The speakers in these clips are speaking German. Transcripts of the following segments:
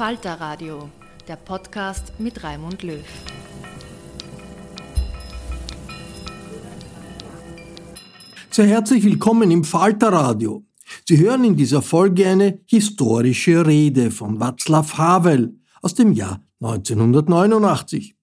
Falter Radio, der Podcast mit Raimund Löw. Sehr herzlich willkommen im Falter Radio. Sie hören in dieser Folge eine historische Rede von Václav Havel aus dem Jahr 1989.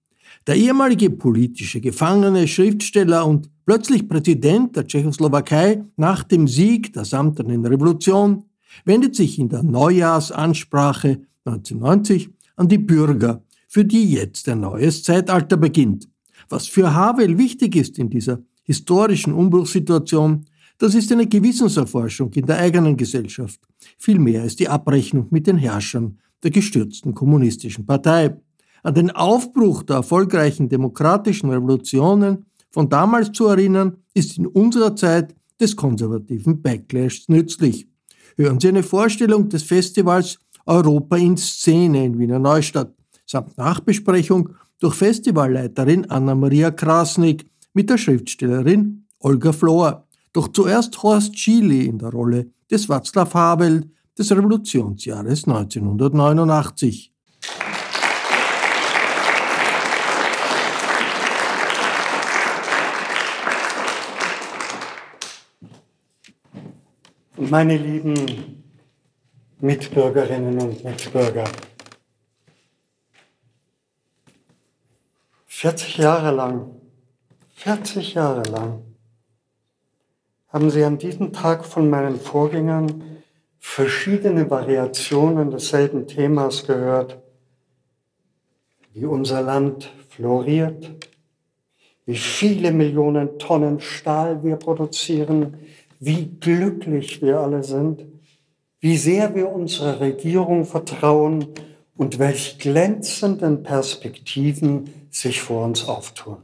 Der ehemalige politische Gefangene, Schriftsteller und plötzlich Präsident der Tschechoslowakei nach dem Sieg der Samtenen Revolution wendet sich in der Neujahrsansprache 1990 an die Bürger, für die jetzt ein neues Zeitalter beginnt. Was für Havel wichtig ist in dieser historischen Umbruchssituation, das ist eine Gewissenserforschung in der eigenen Gesellschaft. Vielmehr ist die Abrechnung mit den Herrschern der gestürzten kommunistischen Partei. An den Aufbruch der erfolgreichen demokratischen Revolutionen von damals zu erinnern, ist in unserer Zeit des konservativen Backlashs nützlich. Hören Sie eine Vorstellung des Festivals Europa in Szene in Wiener Neustadt samt Nachbesprechung durch Festivalleiterin Anna-Maria Krasnik mit der Schriftstellerin Olga Flohr. Doch zuerst Horst Chili in der Rolle des Václav Havel des Revolutionsjahres 1989. Meine lieben Mitbürgerinnen und Mitbürger. 40 Jahre lang, 40 Jahre lang haben Sie an diesem Tag von meinen Vorgängern verschiedene Variationen desselben Themas gehört, wie unser Land floriert, wie viele Millionen Tonnen Stahl wir produzieren, wie glücklich wir alle sind wie sehr wir unserer Regierung vertrauen und welch glänzenden Perspektiven sich vor uns auftun.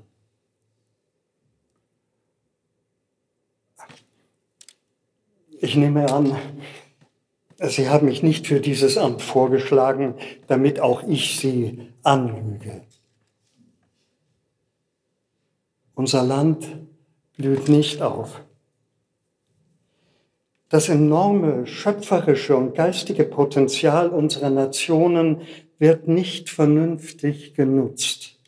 Ich nehme an, Sie haben mich nicht für dieses Amt vorgeschlagen, damit auch ich Sie anlüge. Unser Land blüht nicht auf. Das enorme schöpferische und geistige Potenzial unserer Nationen wird nicht vernünftig genutzt.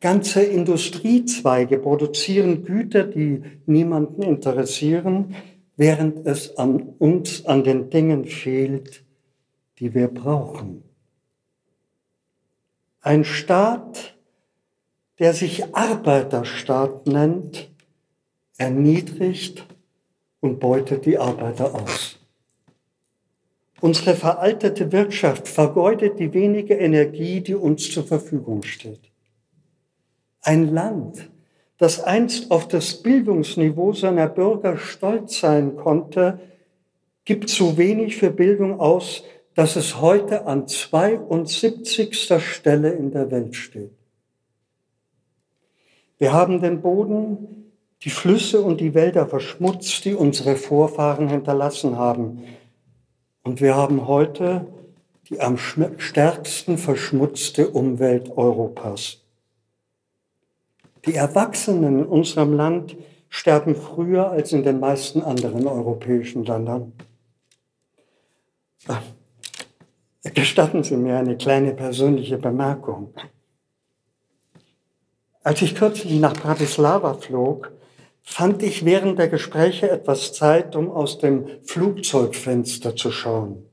Ganze Industriezweige produzieren Güter, die niemanden interessieren, während es an uns, an den Dingen fehlt, die wir brauchen. Ein Staat, der sich Arbeiterstaat nennt, erniedrigt und beutet die Arbeiter aus. Unsere veraltete Wirtschaft vergeudet die wenige Energie, die uns zur Verfügung steht. Ein Land, das einst auf das Bildungsniveau seiner Bürger stolz sein konnte, gibt so wenig für Bildung aus, dass es heute an 72. Stelle in der Welt steht. Wir haben den Boden, die Flüsse und die Wälder verschmutzt, die unsere Vorfahren hinterlassen haben. Und wir haben heute die am stärksten verschmutzte Umwelt Europas. Die Erwachsenen in unserem Land sterben früher als in den meisten anderen europäischen Ländern. Gestatten Sie mir eine kleine persönliche Bemerkung. Als ich kürzlich nach Bratislava flog, fand ich während der Gespräche etwas Zeit, um aus dem Flugzeugfenster zu schauen.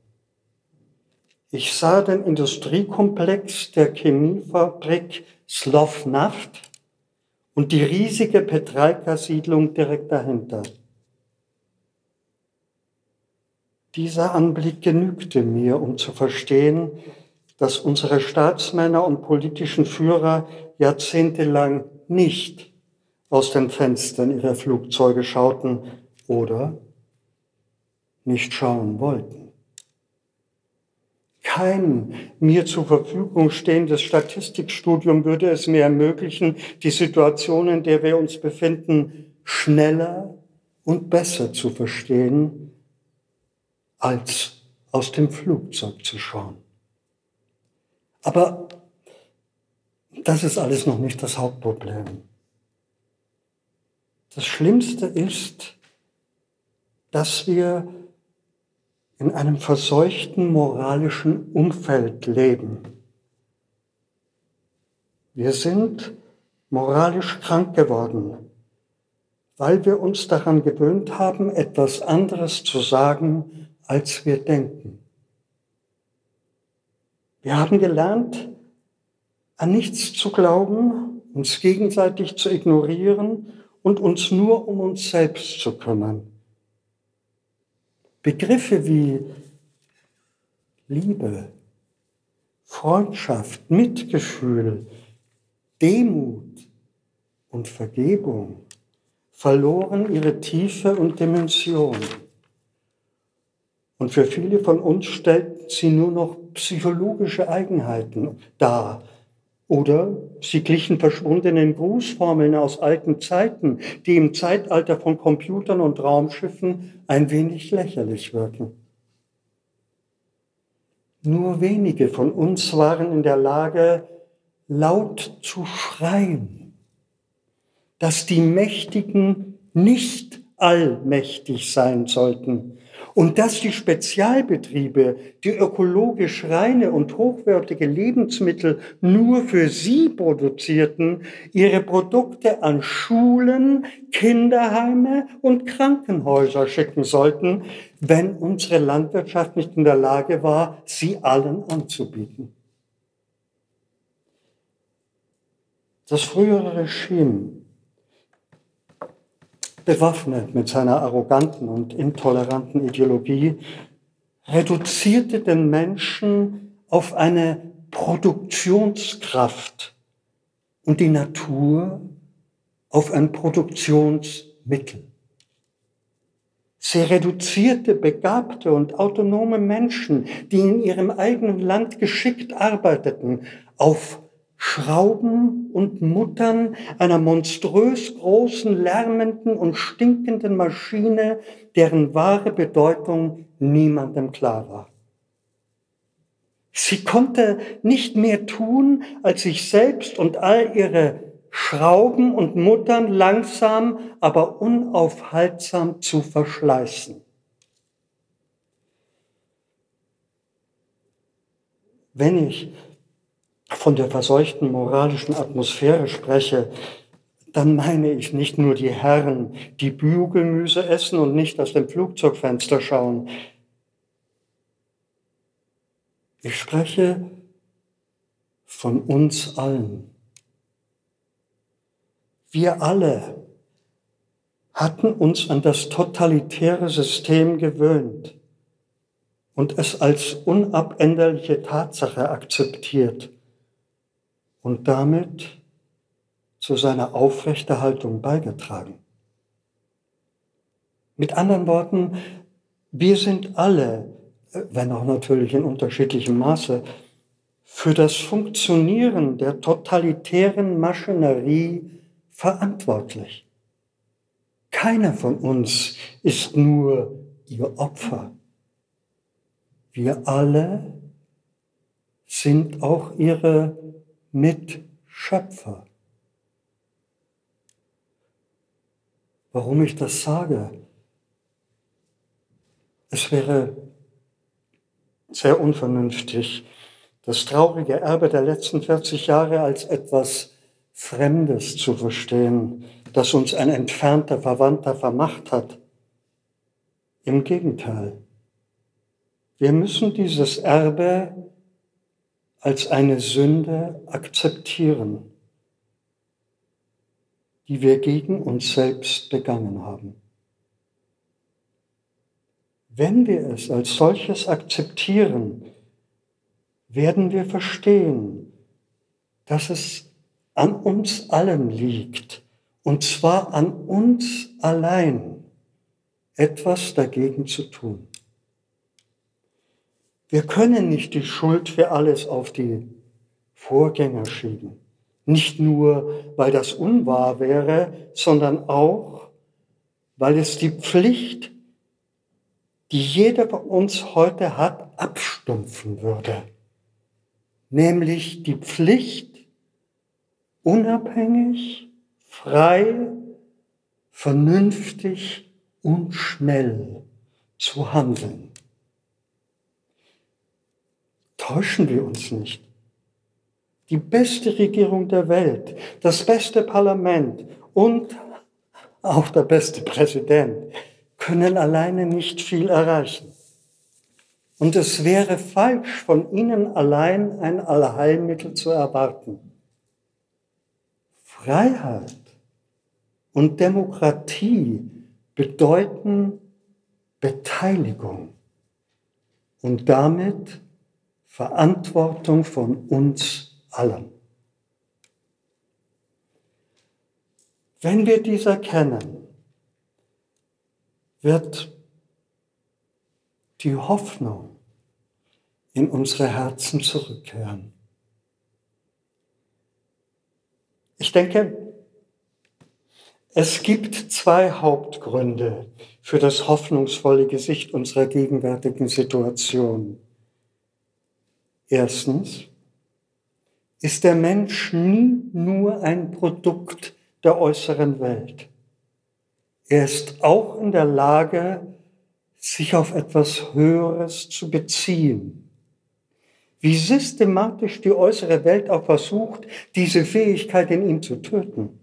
Ich sah den Industriekomplex der Chemiefabrik Slovnaft und die riesige Petralka-Siedlung direkt dahinter. Dieser Anblick genügte mir, um zu verstehen, dass unsere Staatsmänner und politischen Führer jahrzehntelang nicht aus den Fenstern ihrer Flugzeuge schauten oder nicht schauen wollten. Kein mir zur Verfügung stehendes Statistikstudium würde es mir ermöglichen, die Situation, in der wir uns befinden, schneller und besser zu verstehen, als aus dem Flugzeug zu schauen. Aber das ist alles noch nicht das Hauptproblem. Das Schlimmste ist, dass wir in einem verseuchten moralischen Umfeld leben. Wir sind moralisch krank geworden, weil wir uns daran gewöhnt haben, etwas anderes zu sagen, als wir denken. Wir haben gelernt, an nichts zu glauben, uns gegenseitig zu ignorieren und uns nur um uns selbst zu kümmern. Begriffe wie Liebe, Freundschaft, Mitgefühl, Demut und Vergebung verloren ihre Tiefe und Dimension. Und für viele von uns stellten sie nur noch psychologische Eigenheiten dar. Oder sie glichen verschwundenen Grußformeln aus alten Zeiten, die im Zeitalter von Computern und Raumschiffen ein wenig lächerlich wirken. Nur wenige von uns waren in der Lage, laut zu schreien, dass die Mächtigen nicht allmächtig sein sollten und dass die Spezialbetriebe, die ökologisch reine und hochwertige Lebensmittel nur für sie produzierten, ihre Produkte an Schulen, Kinderheime und Krankenhäuser schicken sollten, wenn unsere Landwirtschaft nicht in der Lage war, sie allen anzubieten. Das frühere Regime bewaffnet mit seiner arroganten und intoleranten Ideologie, reduzierte den Menschen auf eine Produktionskraft und die Natur auf ein Produktionsmittel. Sie reduzierte begabte und autonome Menschen, die in ihrem eigenen Land geschickt arbeiteten, auf Schrauben und Muttern einer monströs großen, lärmenden und stinkenden Maschine, deren wahre Bedeutung niemandem klar war. Sie konnte nicht mehr tun, als sich selbst und all ihre Schrauben und Muttern langsam, aber unaufhaltsam zu verschleißen. Wenn ich von der verseuchten moralischen Atmosphäre spreche, dann meine ich nicht nur die Herren, die Bügelmüse essen und nicht aus dem Flugzeugfenster schauen. Ich spreche von uns allen. Wir alle hatten uns an das totalitäre System gewöhnt und es als unabänderliche Tatsache akzeptiert und damit zu seiner Aufrechterhaltung beigetragen. Mit anderen Worten, wir sind alle, wenn auch natürlich in unterschiedlichem Maße, für das Funktionieren der totalitären Maschinerie verantwortlich. Keiner von uns ist nur ihr Opfer. Wir alle sind auch ihre Mitschöpfer. Warum ich das sage? Es wäre sehr unvernünftig, das traurige Erbe der letzten 40 Jahre als etwas Fremdes zu verstehen, das uns ein entfernter Verwandter vermacht hat. Im Gegenteil. Wir müssen dieses Erbe als eine Sünde akzeptieren, die wir gegen uns selbst begangen haben. Wenn wir es als solches akzeptieren, werden wir verstehen, dass es an uns allen liegt, und zwar an uns allein, etwas dagegen zu tun. Wir können nicht die Schuld für alles auf die Vorgänger schieben. Nicht nur, weil das unwahr wäre, sondern auch, weil es die Pflicht, die jeder von uns heute hat, abstumpfen würde. Nämlich die Pflicht, unabhängig, frei, vernünftig und schnell zu handeln täuschen wir uns nicht. Die beste Regierung der Welt, das beste Parlament und auch der beste Präsident können alleine nicht viel erreichen. Und es wäre falsch, von ihnen allein ein Allheilmittel zu erwarten. Freiheit und Demokratie bedeuten Beteiligung und damit Verantwortung von uns allen. Wenn wir dies erkennen, wird die Hoffnung in unsere Herzen zurückkehren. Ich denke, es gibt zwei Hauptgründe für das hoffnungsvolle Gesicht unserer gegenwärtigen Situation. Erstens ist der Mensch nie nur ein Produkt der äußeren Welt. Er ist auch in der Lage, sich auf etwas Höheres zu beziehen. Wie systematisch die äußere Welt auch versucht, diese Fähigkeit in ihm zu töten.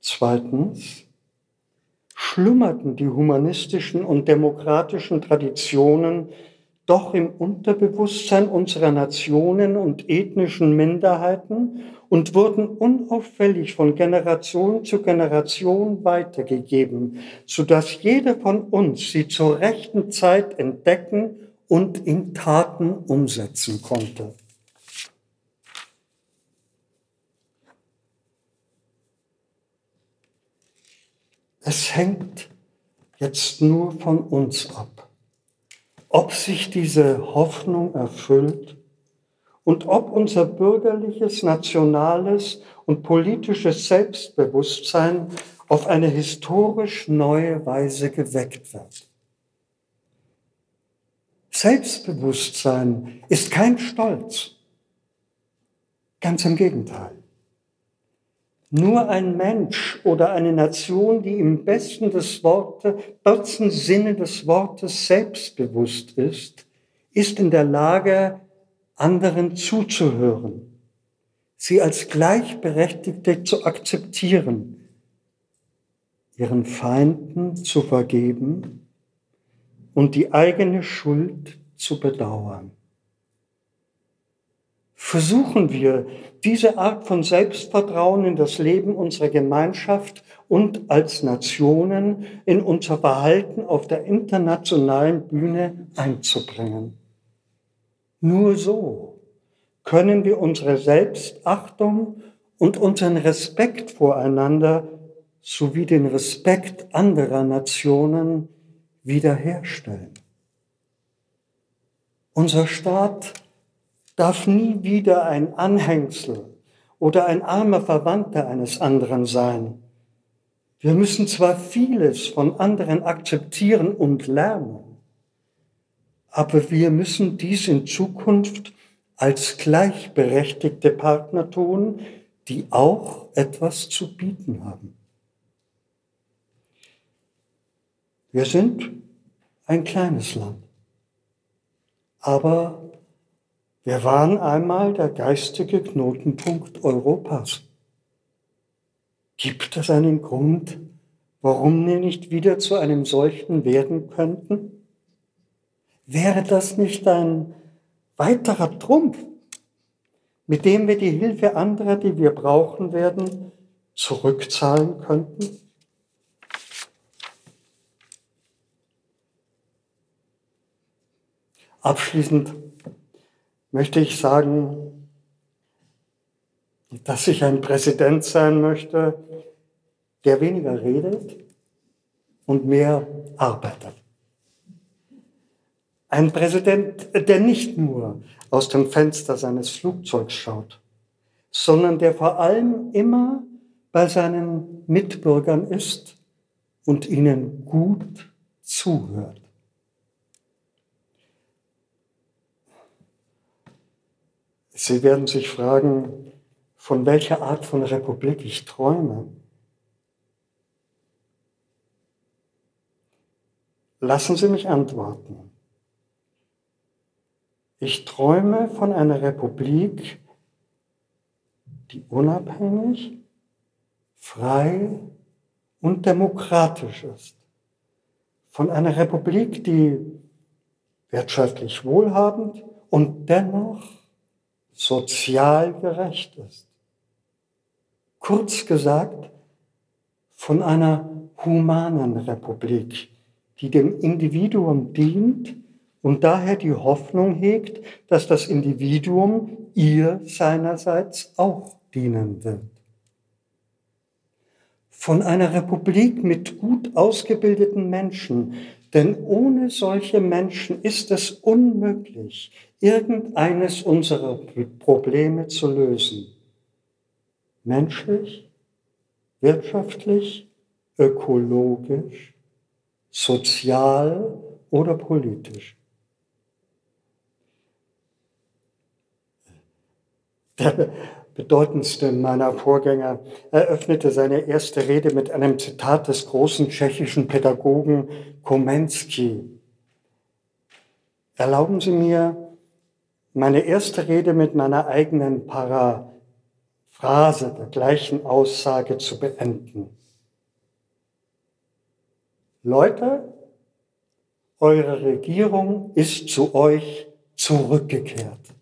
Zweitens schlummerten die humanistischen und demokratischen Traditionen doch im Unterbewusstsein unserer Nationen und ethnischen Minderheiten und wurden unauffällig von Generation zu Generation weitergegeben, sodass jeder von uns sie zur rechten Zeit entdecken und in Taten umsetzen konnte. Es hängt jetzt nur von uns ab ob sich diese Hoffnung erfüllt und ob unser bürgerliches, nationales und politisches Selbstbewusstsein auf eine historisch neue Weise geweckt wird. Selbstbewusstsein ist kein Stolz, ganz im Gegenteil. Nur ein Mensch oder eine Nation, die im besten, des Wortes, besten Sinne des Wortes selbstbewusst ist, ist in der Lage, anderen zuzuhören, sie als Gleichberechtigte zu akzeptieren, ihren Feinden zu vergeben und die eigene Schuld zu bedauern. Versuchen wir, diese Art von Selbstvertrauen in das Leben unserer Gemeinschaft und als Nationen in unser Verhalten auf der internationalen Bühne einzubringen. Nur so können wir unsere Selbstachtung und unseren Respekt voreinander sowie den Respekt anderer Nationen wiederherstellen. Unser Staat darf nie wieder ein Anhängsel oder ein armer Verwandter eines anderen sein. Wir müssen zwar vieles von anderen akzeptieren und lernen, aber wir müssen dies in Zukunft als gleichberechtigte Partner tun, die auch etwas zu bieten haben. Wir sind ein kleines Land, aber wir waren einmal der geistige Knotenpunkt Europas. Gibt es einen Grund, warum wir nicht wieder zu einem solchen werden könnten? Wäre das nicht ein weiterer Trumpf, mit dem wir die Hilfe anderer, die wir brauchen werden, zurückzahlen könnten? Abschließend möchte ich sagen, dass ich ein Präsident sein möchte, der weniger redet und mehr arbeitet. Ein Präsident, der nicht nur aus dem Fenster seines Flugzeugs schaut, sondern der vor allem immer bei seinen Mitbürgern ist und ihnen gut zuhört. Sie werden sich fragen, von welcher Art von Republik ich träume. Lassen Sie mich antworten. Ich träume von einer Republik, die unabhängig, frei und demokratisch ist. Von einer Republik, die wirtschaftlich wohlhabend und dennoch sozial gerecht ist. Kurz gesagt, von einer humanen Republik, die dem Individuum dient und daher die Hoffnung hegt, dass das Individuum ihr seinerseits auch dienen wird. Von einer Republik mit gut ausgebildeten Menschen, denn ohne solche Menschen ist es unmöglich, irgendeines unserer Probleme zu lösen. Menschlich, wirtschaftlich, ökologisch, sozial oder politisch. Der bedeutendste meiner Vorgänger eröffnete seine erste Rede mit einem Zitat des großen tschechischen Pädagogen Komensky. Erlauben Sie mir, meine erste Rede mit meiner eigenen Paraphrase der gleichen Aussage zu beenden. Leute, eure Regierung ist zu euch zurückgekehrt.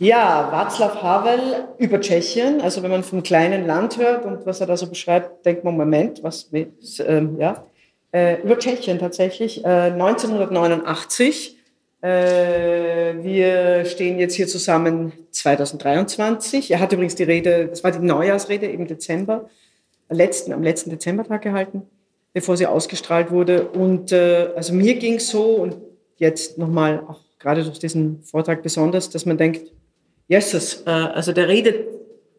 Ja, Václav Havel über Tschechien. Also wenn man vom kleinen Land hört und was er da so beschreibt, denkt man, Moment, was, ähm, ja. Äh, über Tschechien tatsächlich, äh, 1989. Äh, wir stehen jetzt hier zusammen 2023. Er hat übrigens die Rede, das war die Neujahrsrede im Dezember, letzten, am letzten Dezembertag gehalten, bevor sie ausgestrahlt wurde. Und äh, also mir ging es so und jetzt nochmal auch gerade durch diesen Vortrag besonders, dass man denkt, Jesus, äh, also der redet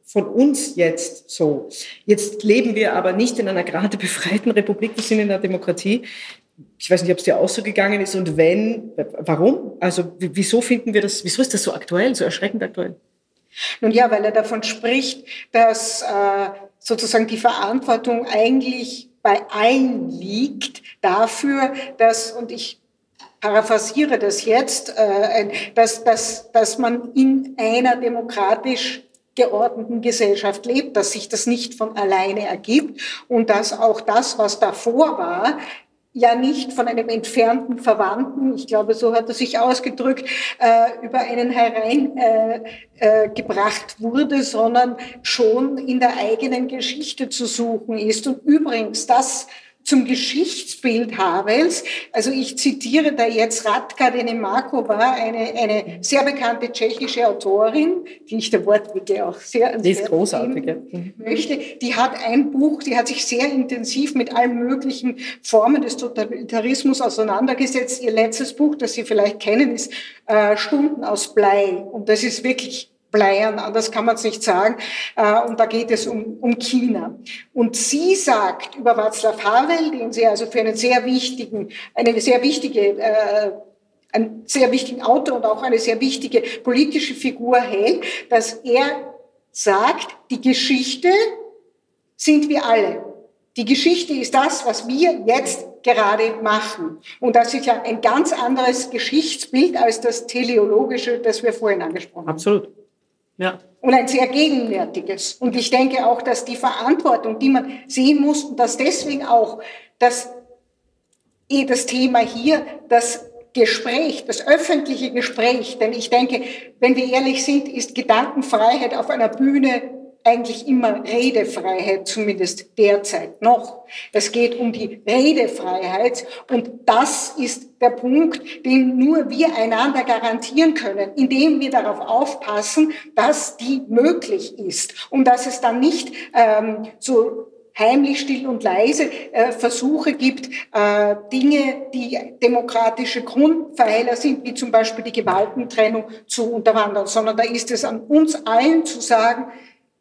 von uns jetzt so. Jetzt leben wir aber nicht in einer gerade befreiten Republik, wir sind in einer Demokratie. Ich weiß nicht, ob es dir auch so gegangen ist und wenn, warum? Also wieso finden wir das, wieso ist das so aktuell, so erschreckend aktuell? Nun ja, weil er davon spricht, dass äh, sozusagen die Verantwortung eigentlich bei allen liegt dafür, dass, und ich paraphrasiere das jetzt, äh, dass, dass, dass man in einer demokratisch geordneten Gesellschaft lebt, dass sich das nicht von alleine ergibt und dass auch das, was davor war, ja nicht von einem entfernten Verwandten, ich glaube, so hat er sich ausgedrückt, äh, über einen hereingebracht äh, wurde, sondern schon in der eigenen Geschichte zu suchen ist. Und übrigens, das zum Geschichtsbild Havels. Also ich zitiere da jetzt Radka Denemakova, eine, eine sehr bekannte tschechische Autorin, die ich der Wortwitze auch sehr Die ist großartig. Möchte. Die hat ein Buch, die hat sich sehr intensiv mit allen möglichen Formen des Totalitarismus auseinandergesetzt. Ihr letztes Buch, das Sie vielleicht kennen, ist äh, Stunden aus Blei. Und das ist wirklich bleiern, anders kann man es nicht sagen. Äh, und da geht es um, um China. Und sie sagt über Václav Havel, den sie also für einen sehr wichtigen, eine sehr wichtige, äh, einen sehr wichtigen Autor und auch eine sehr wichtige politische Figur hält, dass er sagt, die Geschichte sind wir alle. Die Geschichte ist das, was wir jetzt gerade machen. Und das ist ja ein ganz anderes Geschichtsbild als das teleologische, das wir vorhin angesprochen haben. Absolut. Ja. Und ein sehr gegenwärtiges. Und ich denke auch, dass die Verantwortung, die man sehen muss, dass deswegen auch das, eh das Thema hier, das Gespräch, das öffentliche Gespräch, denn ich denke, wenn wir ehrlich sind, ist Gedankenfreiheit auf einer Bühne eigentlich immer Redefreiheit, zumindest derzeit noch. Es geht um die Redefreiheit und das ist der Punkt, den nur wir einander garantieren können, indem wir darauf aufpassen, dass die möglich ist und dass es dann nicht ähm, so heimlich, still und leise äh, Versuche gibt, äh, Dinge, die demokratische Grundpfeiler sind, wie zum Beispiel die Gewaltentrennung, zu unterwandern, sondern da ist es an uns allen zu sagen,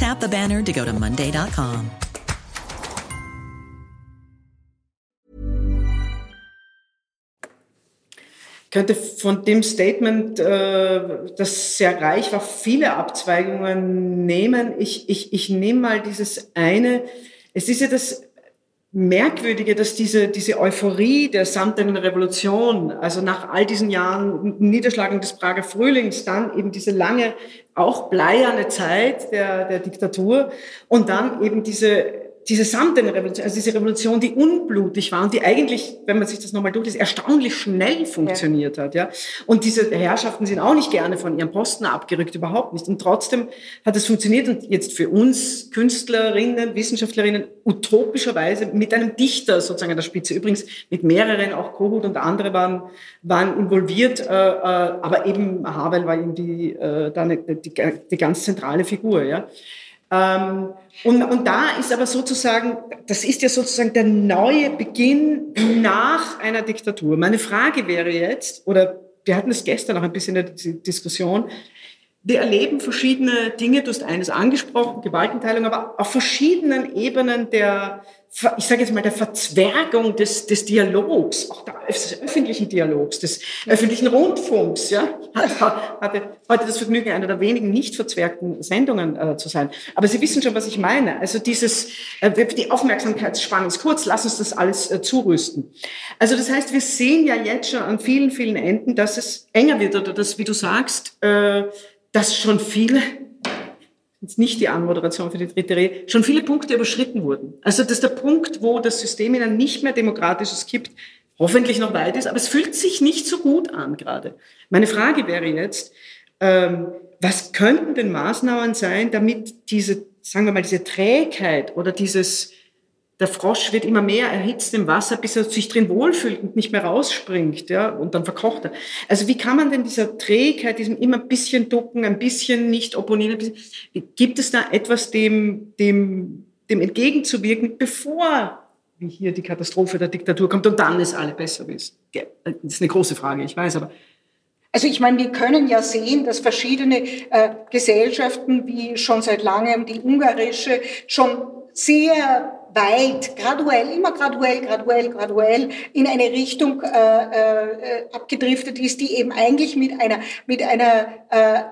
Tap the banner to go to Monday.com. Könnte von dem Statement, äh, das sehr reich war, viele Abzweigungen nehmen. Ich, ich, ich nehme mal dieses eine. Es ist ja das Merkwürdige, dass diese, diese Euphorie der samtenen Revolution, also nach all diesen Jahren Niederschlagung des Prager Frühlings, dann eben diese lange, auch bleierne Zeit der, der Diktatur und dann eben diese diese samtene Revolution, also diese Revolution, die unblutig war und die eigentlich, wenn man sich das nochmal durchliest, erstaunlich schnell funktioniert ja. hat, ja. Und diese Herrschaften sind auch nicht gerne von ihrem Posten abgerückt, überhaupt nicht. Und trotzdem hat es funktioniert und jetzt für uns Künstlerinnen, Wissenschaftlerinnen utopischerweise mit einem Dichter sozusagen an der Spitze. Übrigens mit mehreren, auch Kohut und andere waren, waren involviert, äh, äh, aber eben Havel war irgendwie äh, da eine, die, die ganz zentrale Figur, ja. Ähm, und, und da ist aber sozusagen, das ist ja sozusagen der neue Beginn nach einer Diktatur. Meine Frage wäre jetzt, oder wir hatten es gestern noch ein bisschen in der Diskussion, wir erleben verschiedene Dinge, du hast eines angesprochen, Gewaltenteilung, aber auf verschiedenen Ebenen der, ich sage jetzt mal, der Verzwergung des, des Dialogs, auch des öffentlichen Dialogs, des öffentlichen Rundfunks. Ja, hatte heute das Vergnügen, einer der wenigen nicht verzwergten Sendungen äh, zu sein. Aber Sie wissen schon, was ich meine. Also dieses, äh, die Aufmerksamkeitsspanne ist kurz, lass uns das alles äh, zurüsten. Also das heißt, wir sehen ja jetzt schon an vielen, vielen Enden, dass es enger wird oder dass, wie du sagst, äh, dass schon viele jetzt nicht die Anmoderation für die dritte Rede, schon viele Punkte überschritten wurden. Also das ist der Punkt, wo das System in ein nicht mehr demokratisches kippt, hoffentlich noch weit ist, aber es fühlt sich nicht so gut an gerade. Meine Frage wäre jetzt, ähm, was könnten denn Maßnahmen sein, damit diese, sagen wir mal, diese Trägheit oder dieses der Frosch wird immer mehr erhitzt im Wasser, bis er sich drin wohlfühlt und nicht mehr rausspringt, ja, und dann verkocht er. Also wie kann man denn dieser Trägheit, diesem immer ein bisschen ducken, ein bisschen nicht opponieren, bisschen, gibt es da etwas dem, dem, dem entgegenzuwirken, bevor wie hier die Katastrophe der Diktatur kommt und dann es alle besser wissen? Das ist eine große Frage, ich weiß, aber Also ich meine, wir können ja sehen, dass verschiedene äh, Gesellschaften, wie schon seit langem die ungarische, schon sehr weit, graduell, immer graduell, graduell, graduell in eine Richtung äh, äh, abgedriftet ist, die eben eigentlich mit einer, mit einer äh,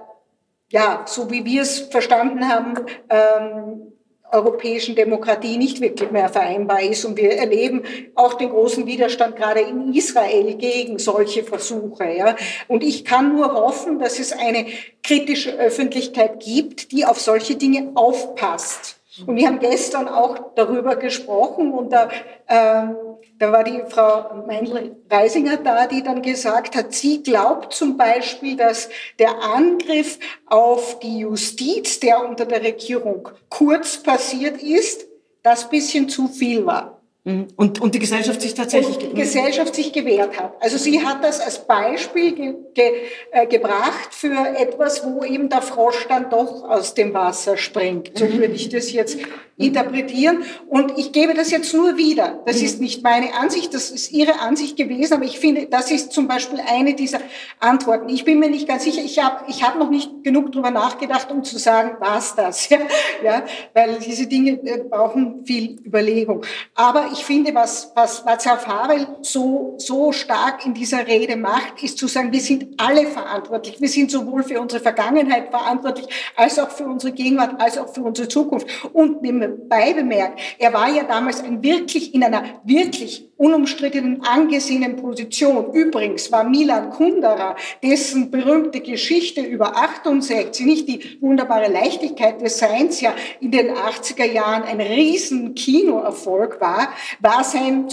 ja, so wie wir es verstanden haben, ähm, europäischen Demokratie nicht wirklich mehr vereinbar ist. Und wir erleben auch den großen Widerstand gerade in Israel gegen solche Versuche. Ja. Und ich kann nur hoffen, dass es eine kritische Öffentlichkeit gibt, die auf solche Dinge aufpasst. Und wir haben gestern auch darüber gesprochen und da ähm, da war die Frau Meindl-Reisinger da, die dann gesagt hat, sie glaubt zum Beispiel, dass der Angriff auf die Justiz, der unter der Regierung Kurz passiert ist, das bisschen zu viel war. Mhm. Und, und die Gesellschaft sich tatsächlich und die Gesellschaft sich gewehrt hat. Also sie hat das als Beispiel ge, ge, äh, gebracht für etwas, wo eben der Frosch dann doch aus dem Wasser springt. So würde ich das jetzt interpretieren. Und ich gebe das jetzt nur wieder. Das ist nicht meine Ansicht, das ist Ihre Ansicht gewesen, aber ich finde, das ist zum Beispiel eine dieser Antworten. Ich bin mir nicht ganz sicher, ich habe ich hab noch nicht genug drüber nachgedacht, um zu sagen, was das, ja, ja, weil diese Dinge äh, brauchen viel Überlegung. Aber ich finde, was, was Václav Havel so, so stark in dieser Rede macht, ist zu sagen, wir sind alle verantwortlich. Wir sind sowohl für unsere Vergangenheit verantwortlich, als auch für unsere Gegenwart, als auch für unsere Zukunft. Und nebenbei bemerkt, er war ja damals ein wirklich in einer wirklich unumstrittenen, angesehenen Position. Übrigens war Milan Kundera, dessen berühmte Geschichte über 68, nicht die wunderbare Leichtigkeit des Seins, ja in den 80er Jahren ein riesen Kinoerfolg war, war sein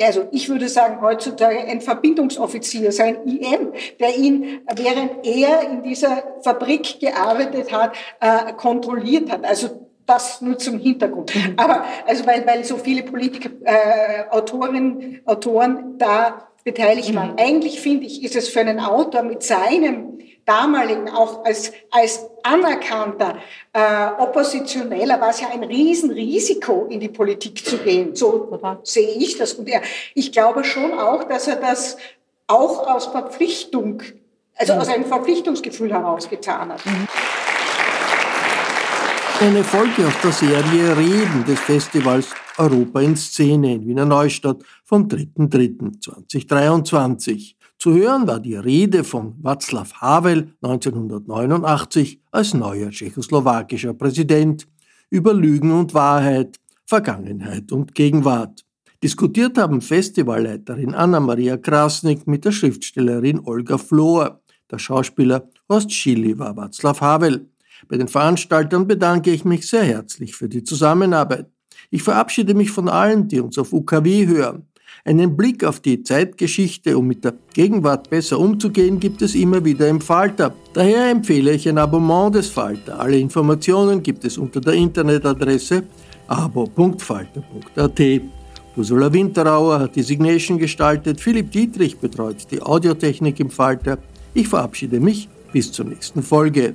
also ich würde sagen heutzutage ein Verbindungsoffizier, sein IM, der ihn, während er in dieser Fabrik gearbeitet hat, äh, kontrolliert hat. Also das nur zum Hintergrund. Mhm. Aber also weil, weil so viele Politiker, äh, Autorinnen, Autoren da beteiligt waren. Mhm. Eigentlich finde ich, ist es für einen Autor mit seinem damaligen auch als, als anerkannter äh, Oppositioneller war es ja ein Riesenrisiko, in die Politik zu gehen. So sehe ich das. Und er, ich glaube schon auch, dass er das auch aus Verpflichtung, also mhm. aus einem Verpflichtungsgefühl heraus getan hat. Mhm. Eine Folge aus der Serie Reden des Festivals Europa in Szene in Wiener Neustadt vom 3.3.2023. Zu hören war die Rede von Václav Havel 1989 als neuer tschechoslowakischer Präsident über Lügen und Wahrheit, Vergangenheit und Gegenwart. Diskutiert haben Festivalleiterin Anna-Maria Krasnik mit der Schriftstellerin Olga Flohr. Der Schauspieler Horst Schilly war Václav Havel. Bei den Veranstaltern bedanke ich mich sehr herzlich für die Zusammenarbeit. Ich verabschiede mich von allen, die uns auf UKW hören. Einen Blick auf die Zeitgeschichte, um mit der Gegenwart besser umzugehen, gibt es immer wieder im Falter. Daher empfehle ich ein Abonnement des Falter. Alle Informationen gibt es unter der Internetadresse abo.falter.at. Ursula Winterauer hat die Signation gestaltet, Philipp Dietrich betreut die Audiotechnik im Falter. Ich verabschiede mich bis zur nächsten Folge.